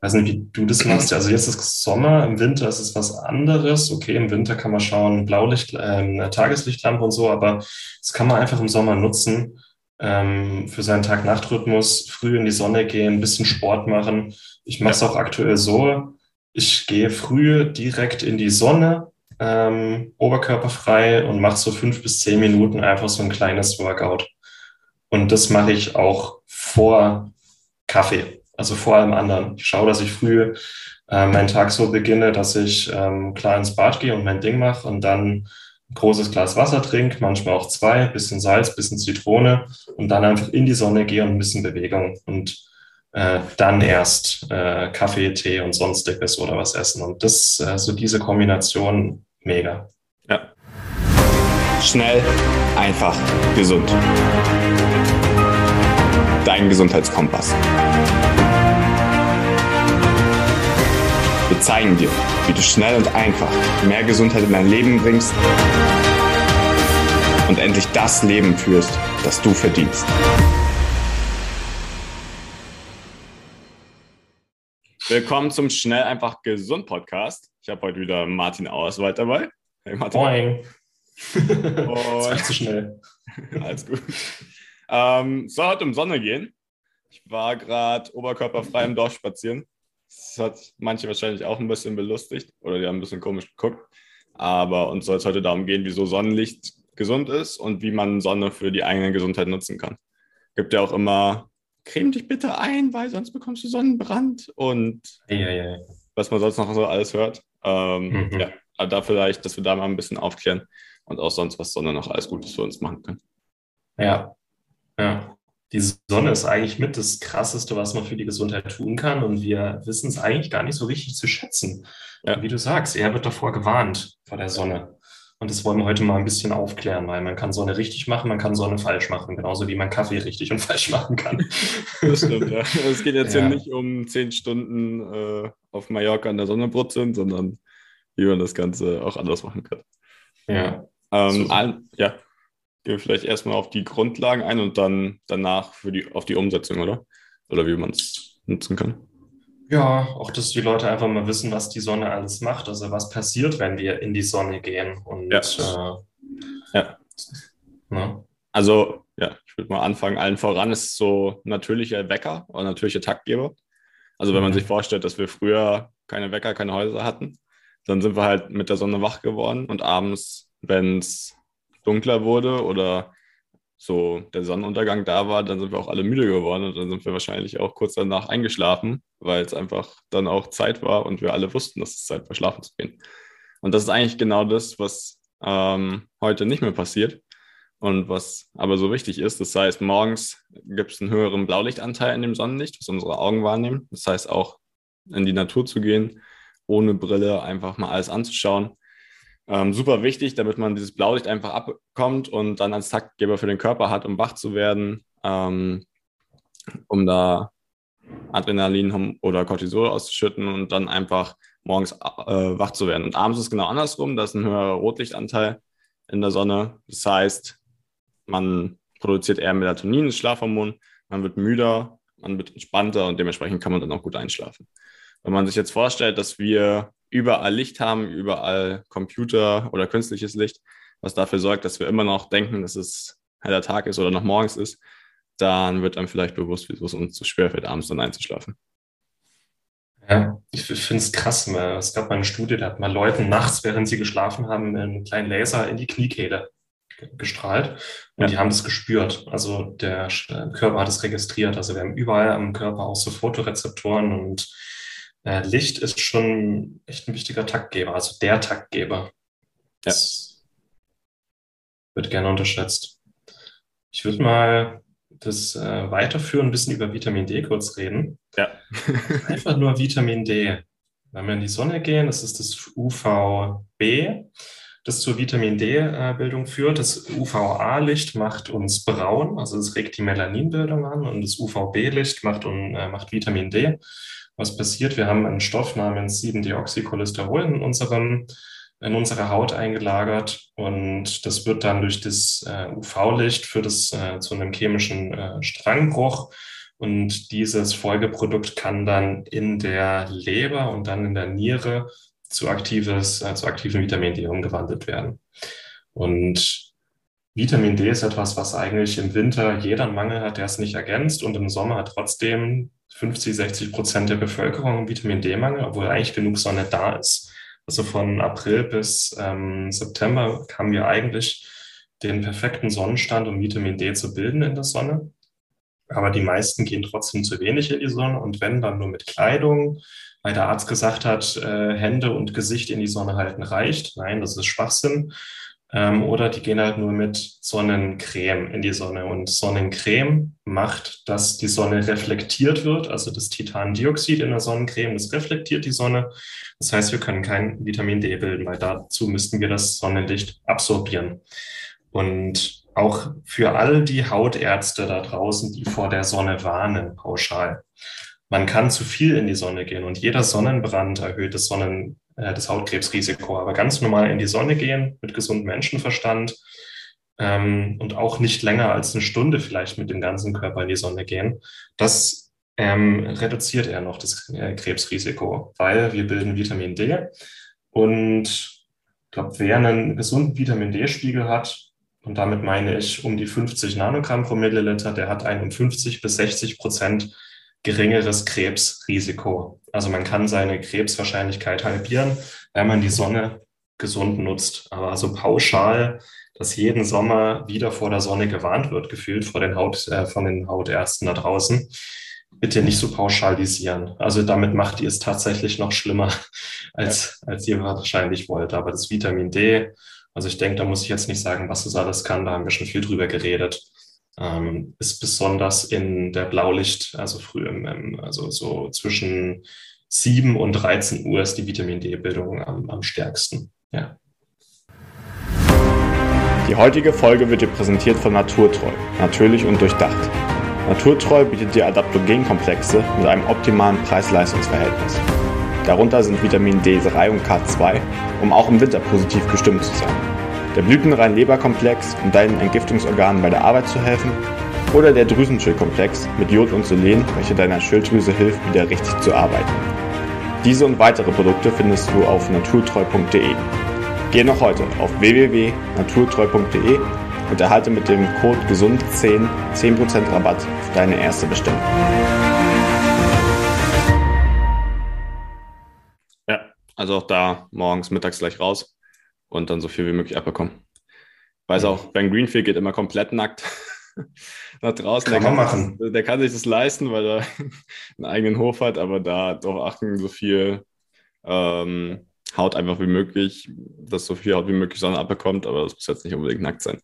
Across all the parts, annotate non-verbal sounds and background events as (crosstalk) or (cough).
weiß nicht, wie du das machst. (clears throat) Also jetzt ist Sommer, im Winter ist es was anderes. Okay, im Winter kann man schauen, Blaulicht, äh, Tageslichtlampe und so, aber das kann man einfach im Sommer nutzen ähm, für seinen Tag-Nacht-Rhythmus, früh in die Sonne gehen, ein bisschen Sport machen. Ich mache es auch aktuell so, ich gehe früh direkt in die Sonne, ähm, oberkörperfrei und mache so fünf bis zehn Minuten einfach so ein kleines Workout. Und das mache ich auch vor Kaffee, also vor allem anderen. Ich schaue, dass ich früh äh, meinen Tag so beginne, dass ich ähm, klar ins Bad gehe und mein Ding mache und dann ein großes Glas Wasser trinke, manchmal auch zwei, bisschen Salz, bisschen Zitrone und dann einfach in die Sonne gehe und ein bisschen Bewegung und äh, dann erst äh, Kaffee, Tee und sonstiges oder was essen. Und das, äh, so diese Kombination, mega. Ja. Schnell, einfach, gesund. Dein Gesundheitskompass. Wir zeigen dir, wie du schnell und einfach mehr Gesundheit in dein Leben bringst und endlich das Leben führst, das du verdienst. Willkommen zum Schnell einfach gesund Podcast. Ich habe heute wieder Martin Auswald dabei. Hey Martin. Moin. (laughs) Und zu schnell. (laughs) Alles gut. Ähm, soll heute um Sonne gehen. Ich war gerade oberkörperfrei im Dorf spazieren. Das hat manche wahrscheinlich auch ein bisschen belustigt oder die haben ein bisschen komisch geguckt. Aber uns soll es heute darum gehen, wieso Sonnenlicht gesund ist und wie man Sonne für die eigene Gesundheit nutzen kann. Gibt ja auch immer, creme dich bitte ein, weil sonst bekommst du Sonnenbrand und ja, ja, ja. was man sonst noch so alles hört. Ähm, mhm. Ja, aber da vielleicht, dass wir da mal ein bisschen aufklären und auch sonst, was Sonne noch alles Gutes für uns machen kann. Ja, ja die Sonne ist eigentlich mit das Krasseste, was man für die Gesundheit tun kann. Und wir wissen es eigentlich gar nicht so richtig zu schätzen. Ja. Wie du sagst, er wird davor gewarnt vor der Sonne. Und das wollen wir heute mal ein bisschen aufklären, weil man kann Sonne richtig machen, man kann Sonne falsch machen, genauso wie man Kaffee richtig und (laughs) falsch machen kann. Das stimmt, ja. (laughs) Es geht jetzt ja. hier nicht um zehn Stunden äh, auf Mallorca an der Sonne brutzeln, sondern wie man das Ganze auch anders machen kann. Ja. Ähm, so. ja gehen wir vielleicht erstmal auf die Grundlagen ein und dann danach für die, auf die Umsetzung, oder? Oder wie man es nutzen kann. Ja, auch dass die Leute einfach mal wissen, was die Sonne alles macht. Also was passiert, wenn wir in die Sonne gehen. Und ja. Äh, ja. Ne? Also, ja, ich würde mal anfangen. Allen voran ist so natürlicher Wecker oder natürlicher Taktgeber. Also wenn man mhm. sich vorstellt, dass wir früher keine Wecker, keine Häuser hatten, dann sind wir halt mit der Sonne wach geworden und abends, wenn es dunkler wurde oder so der Sonnenuntergang da war, dann sind wir auch alle müde geworden und dann sind wir wahrscheinlich auch kurz danach eingeschlafen, weil es einfach dann auch Zeit war und wir alle wussten, dass es Zeit war, schlafen zu gehen. Und das ist eigentlich genau das, was ähm, heute nicht mehr passiert und was aber so wichtig ist. Das heißt, morgens gibt es einen höheren Blaulichtanteil in dem Sonnenlicht, was unsere Augen wahrnehmen. Das heißt auch in die Natur zu gehen, ohne Brille einfach mal alles anzuschauen ähm, super wichtig, damit man dieses Blaulicht einfach abkommt und dann als Taktgeber für den Körper hat, um wach zu werden, ähm, um da Adrenalin oder Cortisol auszuschütten und dann einfach morgens äh, wach zu werden. Und abends ist es genau andersrum, da ist ein höherer Rotlichtanteil in der Sonne. Das heißt, man produziert eher Melatonin, das Schlafhormon, man wird müder, man wird entspannter und dementsprechend kann man dann auch gut einschlafen. Wenn man sich jetzt vorstellt, dass wir überall Licht haben, überall Computer oder künstliches Licht, was dafür sorgt, dass wir immer noch denken, dass es heller Tag ist oder noch morgens ist, dann wird einem vielleicht bewusst, wie es uns zu schwer fällt, abends dann einzuschlafen. Ja, ich finde es krass. Es gab mal eine Studie, da hat man Leuten nachts, während sie geschlafen haben, einen kleinen Laser in die Kniekehle gestrahlt und ja. die haben das gespürt. Also der Körper hat es registriert. Also wir haben überall am Körper auch so Fotorezeptoren und äh, Licht ist schon echt ein wichtiger Taktgeber, also der Taktgeber. Das wird gerne unterschätzt. Ich würde mal das äh, weiterführen, ein bisschen über Vitamin D kurz reden. Ja. (laughs) Einfach nur Vitamin D. Wenn wir in die Sonne gehen, das ist das UVB, das zur Vitamin D-Bildung führt. Das UVA-Licht macht uns braun, also es regt die Melaninbildung an und das UVB-Licht macht, äh, macht Vitamin D was passiert? Wir haben einen Stoff namens 7-Deoxycholesterol in unserem in unsere Haut eingelagert und das wird dann durch das äh, UV-Licht für das äh, zu einem chemischen äh, Strangbruch Und dieses Folgeprodukt kann dann in der Leber und dann in der Niere zu, aktives, äh, zu aktivem Vitamin D umgewandelt werden. Und Vitamin D ist etwas, was eigentlich im Winter jeder Mangel hat, der es nicht ergänzt. Und im Sommer trotzdem 50, 60 Prozent der Bevölkerung Vitamin D-Mangel, obwohl eigentlich genug Sonne da ist. Also von April bis ähm, September haben wir eigentlich den perfekten Sonnenstand, um Vitamin D zu bilden in der Sonne. Aber die meisten gehen trotzdem zu wenig in die Sonne und wenn, dann nur mit Kleidung, weil der Arzt gesagt hat, äh, Hände und Gesicht in die Sonne halten reicht. Nein, das ist Schwachsinn. Ähm, oder die gehen halt nur mit Sonnencreme in die Sonne. Und Sonnencreme macht, dass die Sonne reflektiert wird. Also das Titandioxid in der Sonnencreme, das reflektiert die Sonne. Das heißt, wir können kein Vitamin D bilden, weil dazu müssten wir das Sonnenlicht absorbieren. Und auch für all die Hautärzte da draußen, die vor der Sonne warnen, pauschal. Man kann zu viel in die Sonne gehen und jeder Sonnenbrand erhöht das Sonnen, äh, das Hautkrebsrisiko. Aber ganz normal in die Sonne gehen mit gesundem Menschenverstand ähm, und auch nicht länger als eine Stunde vielleicht mit dem ganzen Körper in die Sonne gehen, das ähm, reduziert eher noch das äh, Krebsrisiko, weil wir bilden Vitamin D und ich glaube, wer einen gesunden Vitamin D-Spiegel hat, und damit meine ich um die 50 Nanogramm pro Milliliter, der hat ein um 50 bis 60 Prozent geringeres Krebsrisiko. Also man kann seine Krebswahrscheinlichkeit halbieren, wenn man die Sonne gesund nutzt. Aber so pauschal, dass jeden Sommer wieder vor der Sonne gewarnt wird, gefühlt vor den Haut, äh, von den Hautärzten da draußen, bitte nicht so pauschalisieren. Also damit macht ihr es tatsächlich noch schlimmer, (laughs) als, ja. als ihr wahrscheinlich wollt. Aber das Vitamin D, also ich denke, da muss ich jetzt nicht sagen, was es alles kann, da haben wir schon viel drüber geredet ähm, ist besonders in der Blaulicht, also früh im, also so zwischen 7 und 13 Uhr ist die Vitamin D-Bildung am, am stärksten. Ja. Die heutige Folge wird dir präsentiert von Naturtreu, natürlich und durchdacht. Naturtreu bietet dir Adaptogenkomplexe mit einem optimalen Preis-Leistungs-Verhältnis. Darunter sind Vitamin D3 und K2, um auch im Winter positiv gestimmt zu sein der blütenrein Leberkomplex, um deinen Entgiftungsorganen bei der Arbeit zu helfen, oder der Drüsenschildkomplex mit Jod und Selen, welcher deiner Schilddrüse hilft, wieder richtig zu arbeiten. Diese und weitere Produkte findest du auf naturtreu.de. Geh noch heute auf www.naturtreu.de und erhalte mit dem Code GESUND10 10% Rabatt auf deine erste Bestellung. Ja, also auch da morgens, mittags gleich raus und dann so viel wie möglich abbekommen. Weiß auch, Ben Greenfield geht immer komplett nackt (laughs) nach draußen. Kann der, kann, machen. Das, der kann sich das leisten, weil er (laughs) einen eigenen Hof hat, aber da darauf achten, so viel ähm, Haut einfach wie möglich, dass so viel Haut wie möglich Sonne abbekommt, aber das muss jetzt nicht unbedingt nackt sein.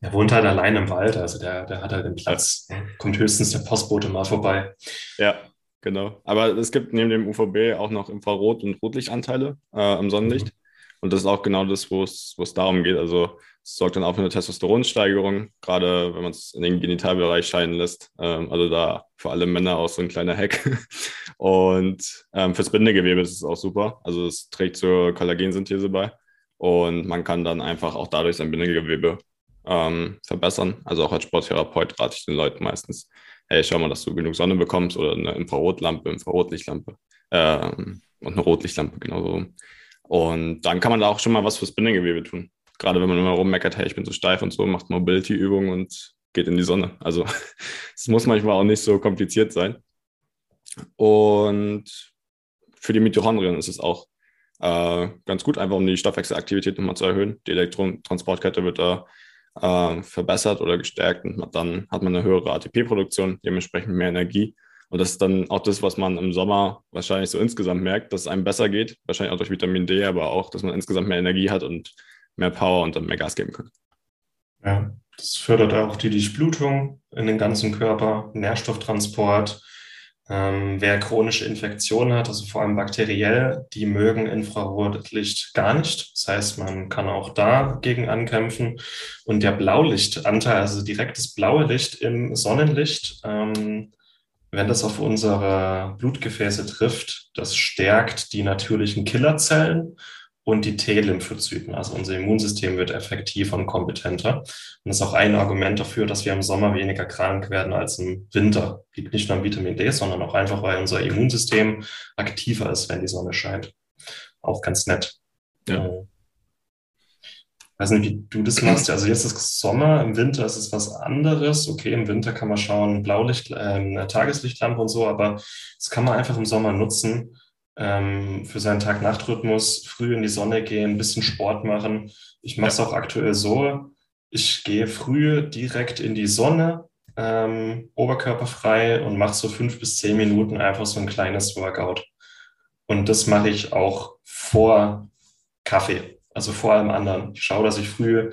Er wohnt halt allein im Wald, also der, der hat halt den Platz. Kommt höchstens der Postbote mal vorbei. Ja, genau. Aber es gibt neben dem UVB auch noch Infrarot- und Rotlichtanteile äh, im Sonnenlicht. Mhm. Und das ist auch genau das, wo es darum geht. Also es sorgt dann auch für eine Testosteronsteigerung, gerade wenn man es in den Genitalbereich scheinen lässt. Ähm, also da für alle Männer auch so ein kleiner Hack. (laughs) Und ähm, fürs Bindegewebe ist es auch super. Also es trägt zur Kollagensynthese bei. Und man kann dann einfach auch dadurch sein Bindegewebe ähm, verbessern. Also auch als Sporttherapeut rate ich den Leuten meistens, hey, schau mal, dass du genug Sonne bekommst oder eine Infrarotlampe, Infrarotlichtlampe ähm, und eine Rotlichtlampe genauso. Und dann kann man da auch schon mal was fürs Bindegewebe tun. Gerade wenn man immer rummeckert, hey, ich bin so steif und so, macht Mobility-Übungen und geht in die Sonne. Also (laughs) es muss manchmal auch nicht so kompliziert sein. Und für die Mitochondrien ist es auch äh, ganz gut, einfach um die Stoffwechselaktivität nochmal zu erhöhen. Die Elektrotransportkette wird da äh, verbessert oder gestärkt und dann hat man eine höhere ATP-Produktion, dementsprechend mehr Energie und das ist dann auch das, was man im Sommer wahrscheinlich so insgesamt merkt, dass es einem besser geht. Wahrscheinlich auch durch Vitamin D, aber auch, dass man insgesamt mehr Energie hat und mehr Power und dann mehr Gas geben kann. Ja, das fördert auch die Durchblutung in den ganzen Körper, Nährstofftransport. Ähm, wer chronische Infektionen hat, also vor allem bakteriell, die mögen Infrarotlicht gar nicht. Das heißt, man kann auch dagegen ankämpfen. Und der Blaulichtanteil, also direktes blaue Licht im Sonnenlicht, ähm, wenn das auf unsere Blutgefäße trifft, das stärkt die natürlichen Killerzellen und die T-Lymphozyten. Also unser Immunsystem wird effektiver und kompetenter. Und das ist auch ein Argument dafür, dass wir im Sommer weniger krank werden als im Winter. Liegt nicht nur am Vitamin D, sondern auch einfach, weil unser Immunsystem aktiver ist, wenn die Sonne scheint. Auch ganz nett. Ja. Ich weiß nicht, wie du das machst. Also jetzt ist Sommer, im Winter ist es was anderes. Okay, im Winter kann man schauen, Blaulicht, äh, Tageslichtlampe und so, aber das kann man einfach im Sommer nutzen ähm, für seinen Tag-Nacht-Rhythmus früh in die Sonne gehen, ein bisschen Sport machen. Ich mache es auch aktuell so, ich gehe früh direkt in die Sonne, ähm, oberkörperfrei und mache so fünf bis zehn Minuten einfach so ein kleines Workout. Und das mache ich auch vor Kaffee, also vor allem anderen. Ich schaue, dass ich früh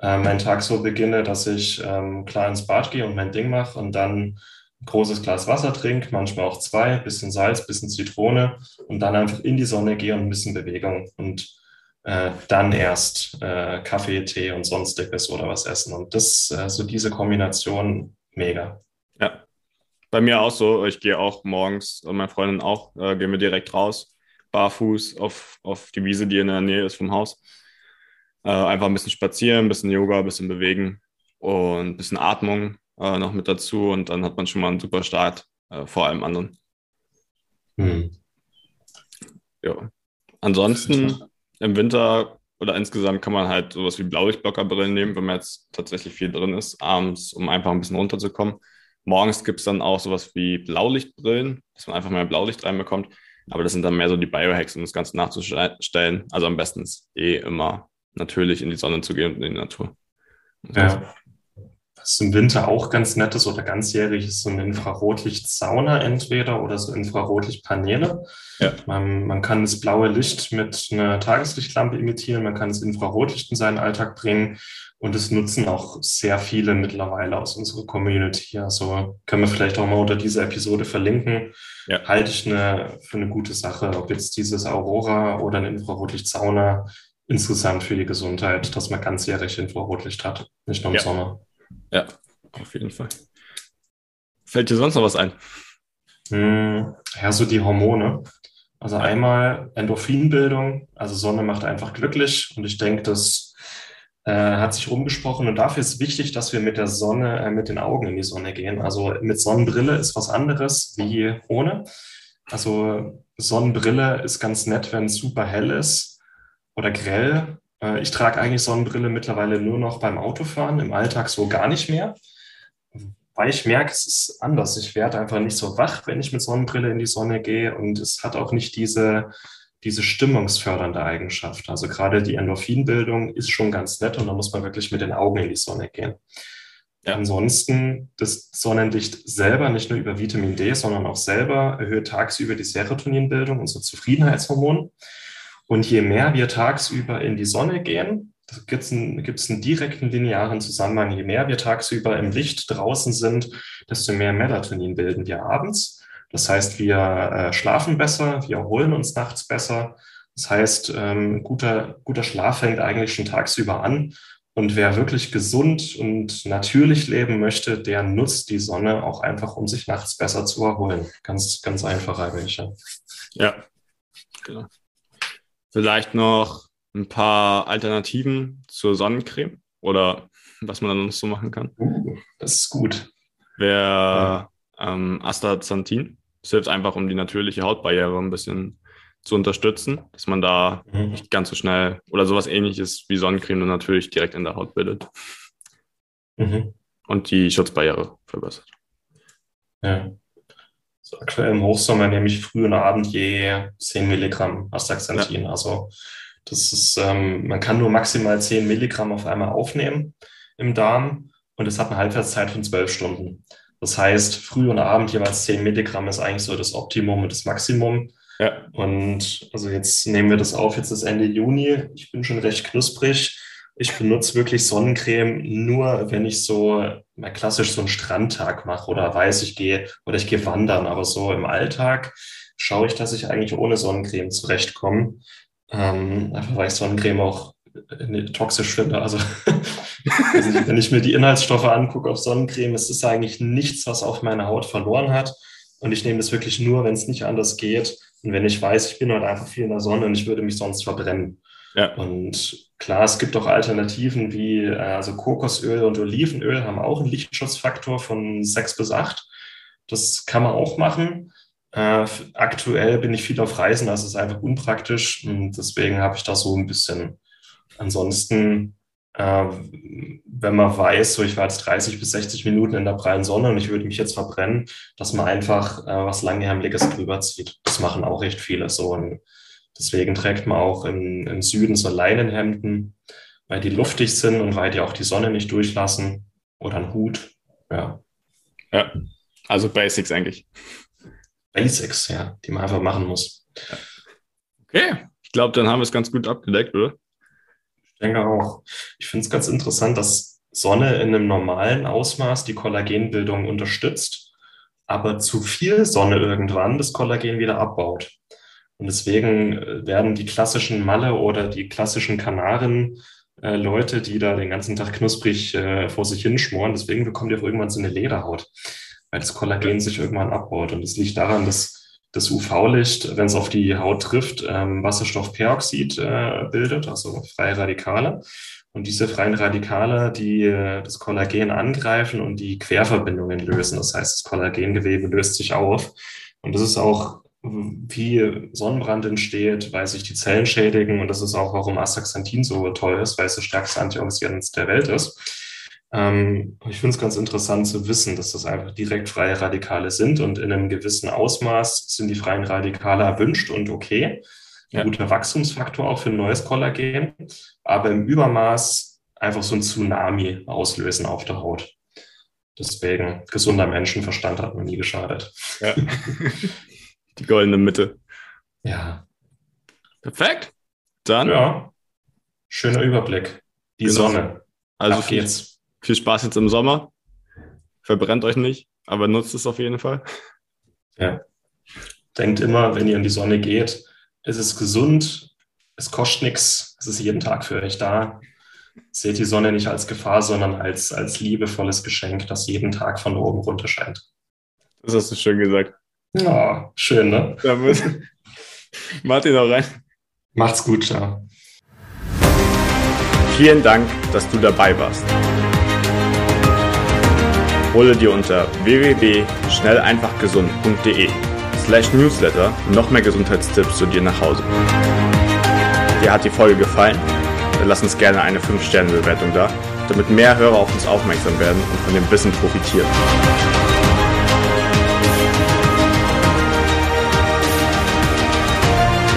äh, meinen Tag so beginne, dass ich ähm, klar ins Bad gehe und mein Ding mache und dann ein großes Glas Wasser trinke, manchmal auch zwei, bisschen Salz, bisschen Zitrone und dann einfach in die Sonne gehe und ein bisschen Bewegung und äh, dann erst äh, Kaffee, Tee und sonstiges oder was essen. Und das, äh, so diese Kombination, mega. Ja, bei mir auch so. Ich gehe auch morgens und meine Freundin auch, äh, gehen wir direkt raus, barfuß auf, auf die Wiese, die in der Nähe ist vom Haus. Äh, einfach ein bisschen spazieren, ein bisschen Yoga, ein bisschen bewegen und ein bisschen Atmung äh, noch mit dazu und dann hat man schon mal einen super Start äh, vor allem anderen. Hm. Ja. Ansonsten im Winter oder insgesamt kann man halt sowas wie Blaulichtblockerbrillen nehmen, wenn man jetzt tatsächlich viel drin ist, abends, um einfach ein bisschen runterzukommen. Morgens gibt es dann auch sowas wie Blaulichtbrillen, dass man einfach mehr Blaulicht reinbekommt. Aber das sind dann mehr so die Biohacks, um das Ganze nachzustellen. Also am besten eh immer natürlich in die Sonne zu gehen und in die Natur. Ja. Was im Winter auch ganz nett ist oder ganzjährig ist so eine Infrarotlicht-Sauna entweder oder so Infrarotlichtpaneele. Ja. Man, man kann das blaue Licht mit einer Tageslichtlampe imitieren, man kann das Infrarotlicht in seinen Alltag bringen und es nutzen auch sehr viele mittlerweile aus unserer Community. Also können wir vielleicht auch mal unter dieser Episode verlinken. Ja. Halte ich eine, für eine gute Sache, ob jetzt dieses Aurora oder eine Infrarotlicht-Sauna insgesamt für die Gesundheit, dass man ganzjährig Infrarotlicht hat, nicht nur im ja. Sommer. Ja, auf jeden Fall. Fällt dir sonst noch was ein? Hm, ja, so die Hormone. Also einmal Endorphinbildung, also Sonne macht einfach glücklich und ich denke, das äh, hat sich rumgesprochen und dafür ist wichtig, dass wir mit der Sonne, äh, mit den Augen in die Sonne gehen. Also mit Sonnenbrille ist was anderes wie ohne. Also Sonnenbrille ist ganz nett, wenn es super hell ist oder grell, ich trage eigentlich Sonnenbrille mittlerweile nur noch beim Autofahren, im Alltag so gar nicht mehr, weil ich merke, es ist anders. Ich werde einfach nicht so wach, wenn ich mit Sonnenbrille in die Sonne gehe und es hat auch nicht diese, diese stimmungsfördernde Eigenschaft. Also gerade die Endorphinbildung ist schon ganz nett und da muss man wirklich mit den Augen in die Sonne gehen. Ja. Ansonsten das Sonnenlicht selber, nicht nur über Vitamin D, sondern auch selber erhöht tagsüber die Serotoninbildung, unser Zufriedenheitshormon. Und je mehr wir tagsüber in die Sonne gehen, gibt es einen, gibt's einen direkten linearen Zusammenhang. Je mehr wir tagsüber im Licht draußen sind, desto mehr Melatonin bilden wir abends. Das heißt, wir äh, schlafen besser, wir erholen uns nachts besser. Das heißt, ähm, guter, guter Schlaf fängt eigentlich schon tagsüber an. Und wer wirklich gesund und natürlich leben möchte, der nutzt die Sonne auch einfach, um sich nachts besser zu erholen. Ganz, ganz einfach eigentlich. Ja, ja. genau. Vielleicht noch ein paar Alternativen zur Sonnencreme oder was man dann noch so machen kann. Uh, das ist gut. Wäre ähm, Astaxanthin. Das hilft einfach, um die natürliche Hautbarriere ein bisschen zu unterstützen, dass man da mhm. nicht ganz so schnell oder sowas ähnliches wie Sonnencreme dann natürlich direkt in der Haut bildet. Mhm. Und die Schutzbarriere verbessert. Ja. So aktuell im Hochsommer nehme ich früh und Abend je 10 Milligramm Astaxanthin. Ja. Also das ist, ähm, man kann nur maximal 10 Milligramm auf einmal aufnehmen im Darm und es hat eine Halbwertszeit von 12 Stunden. Das heißt, früh und Abend jeweils 10 Milligramm ist eigentlich so das Optimum und das Maximum. Ja. Und also jetzt nehmen wir das auf, jetzt ist Ende Juni. Ich bin schon recht knusprig. Ich benutze wirklich Sonnencreme nur, wenn ich so mal klassisch so einen Strandtag mache oder weiß, ich gehe oder ich gehe wandern. Aber so im Alltag schaue ich, dass ich eigentlich ohne Sonnencreme zurechtkomme. Ähm, einfach weil ich Sonnencreme auch äh, toxisch finde. Also (laughs) wenn ich mir die Inhaltsstoffe angucke auf Sonnencreme, es ist eigentlich nichts, was auf meiner Haut verloren hat. Und ich nehme das wirklich nur, wenn es nicht anders geht. Und wenn ich weiß, ich bin heute einfach viel in der Sonne und ich würde mich sonst verbrennen. Ja. Und klar, es gibt auch Alternativen wie äh, also Kokosöl und Olivenöl haben auch einen Lichtschutzfaktor von sechs bis acht. Das kann man auch machen. Äh, aktuell bin ich viel auf Reisen, das ist einfach unpraktisch und deswegen habe ich da so ein bisschen. Ansonsten, äh, wenn man weiß, so ich war jetzt 30 bis 60 Minuten in der prallen Sonne und ich würde mich jetzt verbrennen, dass man einfach äh, was Langhärmliches drüber zieht. Das machen auch recht viele so. Und deswegen trägt man auch im, im Süden so Leinenhemden, weil die luftig sind und weil die auch die Sonne nicht durchlassen. Oder ein Hut. Ja. Ja, also Basics eigentlich. Basics, ja, die man einfach machen muss. Okay, ich glaube, dann haben wir es ganz gut abgedeckt, oder? Ich denke auch. Ich finde es ganz interessant, dass Sonne in einem normalen Ausmaß die Kollagenbildung unterstützt, aber zu viel Sonne irgendwann das Kollagen wieder abbaut. Und deswegen äh, werden die klassischen Malle oder die klassischen Kanaren äh, Leute, die da den ganzen Tag knusprig äh, vor sich hinschmoren, deswegen bekommt ihr auch irgendwann so eine Lederhaut weil das Kollagen sich irgendwann abbaut. Und es liegt daran, dass das UV-Licht, wenn es auf die Haut trifft, ähm, Wasserstoffperoxid äh, bildet, also freie Radikale. Und diese freien Radikale, die äh, das Kollagen angreifen und die Querverbindungen lösen. Das heißt, das Kollagengewebe löst sich auf. Und das ist auch, wie Sonnenbrand entsteht, weil sich die Zellen schädigen. Und das ist auch, warum Astaxanthin so toll ist, weil es das stärkste Antioxidant der Welt ist. Ähm, ich finde es ganz interessant zu wissen, dass das einfach direkt freie Radikale sind und in einem gewissen Ausmaß sind die freien Radikale erwünscht und okay. Ein ja. guter Wachstumsfaktor auch für ein neues Kollagen, aber im Übermaß einfach so ein Tsunami auslösen auf der Haut. Deswegen, gesunder Menschenverstand hat mir nie geschadet. Ja. (laughs) Die goldene Mitte. Ja. Perfekt. Dann. Ja. Schöner Überblick. Die genau. Sonne. Also Ab geht's. Viel Spaß jetzt im Sommer. Verbrennt euch nicht, aber nutzt es auf jeden Fall. Ja. Denkt immer, wenn ihr in die Sonne geht, es ist gesund, es kostet nichts, es ist jeden Tag für euch da. Seht die Sonne nicht als Gefahr, sondern als, als liebevolles Geschenk, das jeden Tag von oben runter scheint. Das hast du schön gesagt. Ja, schön, ne? Martin auch rein. Macht's gut, ciao. Vielen Dank, dass du dabei warst. Hole dir unter www.schnelleinfachgesund.de slash newsletter noch mehr Gesundheitstipps zu dir nach Hause. Dir hat die Folge gefallen? Dann lass uns gerne eine 5-Sterne-Bewertung da, damit mehr Hörer auf uns aufmerksam werden und von dem Wissen profitieren.